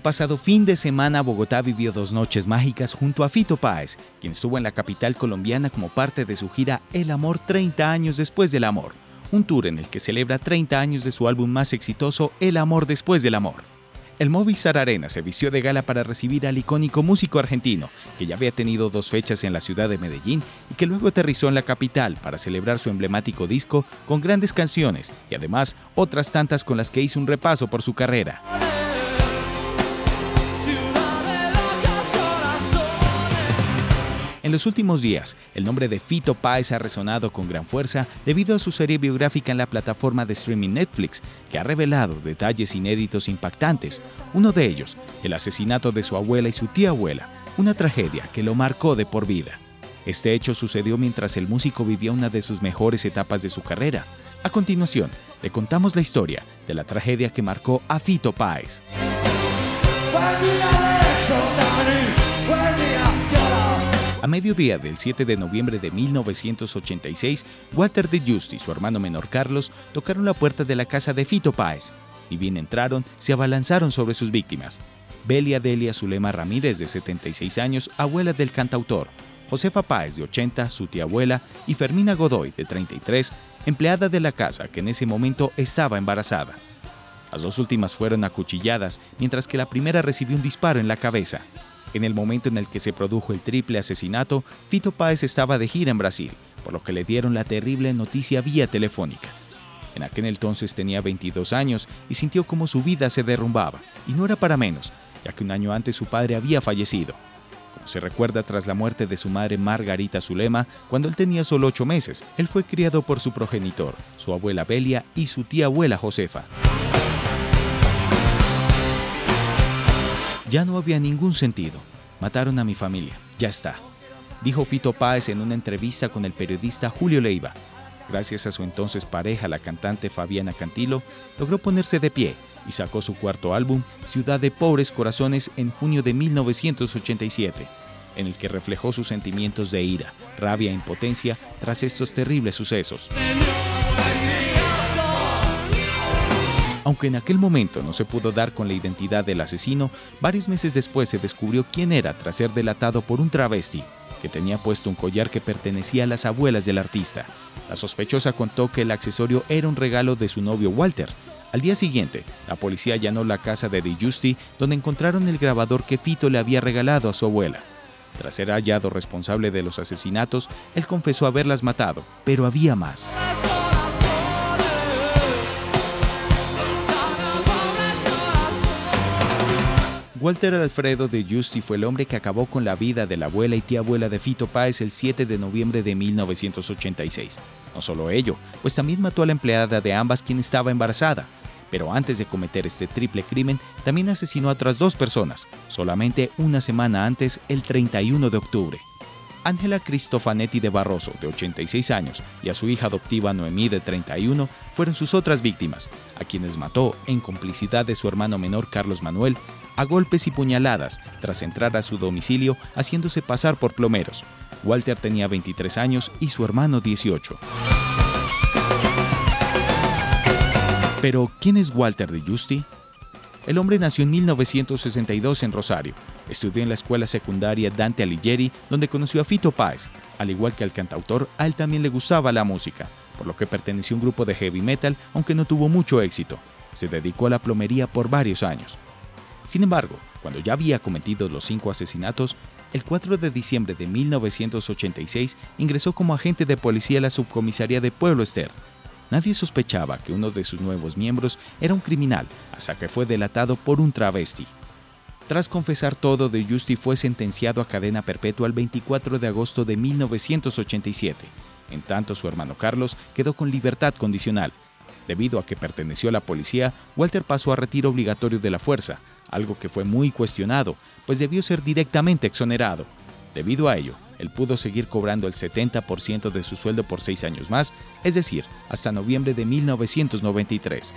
pasado fin de semana, Bogotá vivió dos noches mágicas junto a Fito Páez, quien estuvo en la capital colombiana como parte de su gira El Amor 30 años después del amor, un tour en el que celebra 30 años de su álbum más exitoso, El Amor después del amor. El Movistar Arena se vistió de gala para recibir al icónico músico argentino, que ya había tenido dos fechas en la ciudad de Medellín y que luego aterrizó en la capital para celebrar su emblemático disco con grandes canciones y además otras tantas con las que hizo un repaso por su carrera. En los últimos días, el nombre de Fito Páez ha resonado con gran fuerza debido a su serie biográfica en la plataforma de streaming Netflix, que ha revelado detalles inéditos impactantes. Uno de ellos, el asesinato de su abuela y su tía abuela, una tragedia que lo marcó de por vida. Este hecho sucedió mientras el músico vivía una de sus mejores etapas de su carrera. A continuación, le contamos la historia de la tragedia que marcó a Fito Páez. Mediodía del 7 de noviembre de 1986, Walter de Just y su hermano menor Carlos tocaron la puerta de la casa de Fito Páez. Y bien entraron, se abalanzaron sobre sus víctimas. Belia Delia Zulema Ramírez, de 76 años, abuela del cantautor, Josefa Páez, de 80, su tía abuela, y Fermina Godoy, de 33, empleada de la casa que en ese momento estaba embarazada. Las dos últimas fueron acuchilladas, mientras que la primera recibió un disparo en la cabeza. En el momento en el que se produjo el triple asesinato, Fito Páez estaba de gira en Brasil, por lo que le dieron la terrible noticia vía telefónica. En aquel entonces tenía 22 años y sintió como su vida se derrumbaba, y no era para menos, ya que un año antes su padre había fallecido. Como se recuerda tras la muerte de su madre Margarita Zulema, cuando él tenía solo ocho meses, él fue criado por su progenitor, su abuela Belia y su tía abuela Josefa. Ya no había ningún sentido. Mataron a mi familia. Ya está. Dijo Fito Páez en una entrevista con el periodista Julio Leiva. Gracias a su entonces pareja, la cantante Fabiana Cantilo, logró ponerse de pie y sacó su cuarto álbum, Ciudad de Pobres Corazones, en junio de 1987, en el que reflejó sus sentimientos de ira, rabia e impotencia tras estos terribles sucesos. Aunque en aquel momento no se pudo dar con la identidad del asesino, varios meses después se descubrió quién era tras ser delatado por un travesti que tenía puesto un collar que pertenecía a las abuelas del artista. La sospechosa contó que el accesorio era un regalo de su novio Walter. Al día siguiente, la policía allanó la casa de Di Justi, donde encontraron el grabador que Fito le había regalado a su abuela. Tras ser hallado responsable de los asesinatos, él confesó haberlas matado, pero había más. Walter Alfredo de Justi fue el hombre que acabó con la vida de la abuela y tía abuela de Fito Páez el 7 de noviembre de 1986. No solo ello, pues también mató a la empleada de ambas quien estaba embarazada. Pero antes de cometer este triple crimen, también asesinó a otras dos personas, solamente una semana antes, el 31 de octubre. Ángela Cristofanetti de Barroso, de 86 años, y a su hija adoptiva Noemí, de 31, fueron sus otras víctimas, a quienes mató en complicidad de su hermano menor Carlos Manuel, a golpes y puñaladas tras entrar a su domicilio haciéndose pasar por plomeros. Walter tenía 23 años y su hermano 18. Pero, ¿quién es Walter de Justi? El hombre nació en 1962 en Rosario. Estudió en la escuela secundaria Dante Alighieri, donde conoció a Fito Páez. Al igual que al cantautor, a él también le gustaba la música, por lo que perteneció a un grupo de heavy metal, aunque no tuvo mucho éxito. Se dedicó a la plomería por varios años. Sin embargo, cuando ya había cometido los cinco asesinatos, el 4 de diciembre de 1986 ingresó como agente de policía a la subcomisaría de Pueblo Ester. Nadie sospechaba que uno de sus nuevos miembros era un criminal, hasta que fue delatado por un travesti. Tras confesar todo, De Justi fue sentenciado a cadena perpetua el 24 de agosto de 1987. En tanto, su hermano Carlos quedó con libertad condicional. Debido a que perteneció a la policía, Walter pasó a retiro obligatorio de la fuerza, algo que fue muy cuestionado, pues debió ser directamente exonerado. Debido a ello, él pudo seguir cobrando el 70% de su sueldo por seis años más, es decir, hasta noviembre de 1993.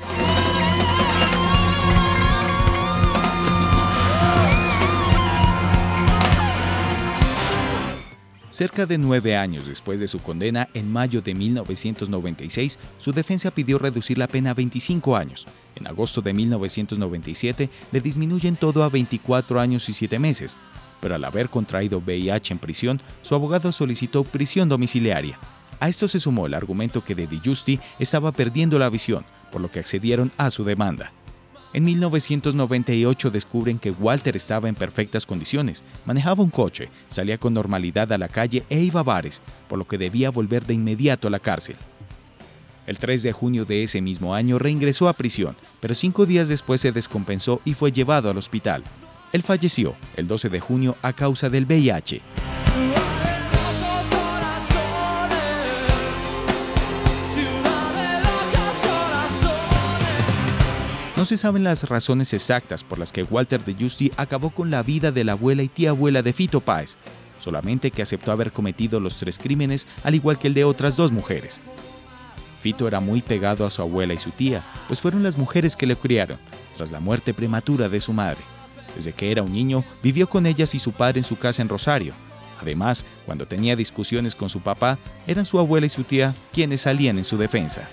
Cerca de nueve años después de su condena, en mayo de 1996, su defensa pidió reducir la pena a 25 años. En agosto de 1997 le disminuyen todo a 24 años y 7 meses, pero al haber contraído VIH en prisión, su abogado solicitó prisión domiciliaria. A esto se sumó el argumento que de Justi estaba perdiendo la visión, por lo que accedieron a su demanda. En 1998 descubren que Walter estaba en perfectas condiciones, manejaba un coche, salía con normalidad a la calle e iba a bares, por lo que debía volver de inmediato a la cárcel. El 3 de junio de ese mismo año reingresó a prisión, pero cinco días después se descompensó y fue llevado al hospital. Él falleció el 12 de junio a causa del VIH. No se saben las razones exactas por las que Walter de Justi acabó con la vida de la abuela y tía abuela de Fito Páez, solamente que aceptó haber cometido los tres crímenes al igual que el de otras dos mujeres. Fito era muy pegado a su abuela y su tía, pues fueron las mujeres que le criaron, tras la muerte prematura de su madre. Desde que era un niño, vivió con ellas y su padre en su casa en Rosario. Además, cuando tenía discusiones con su papá, eran su abuela y su tía quienes salían en su defensa.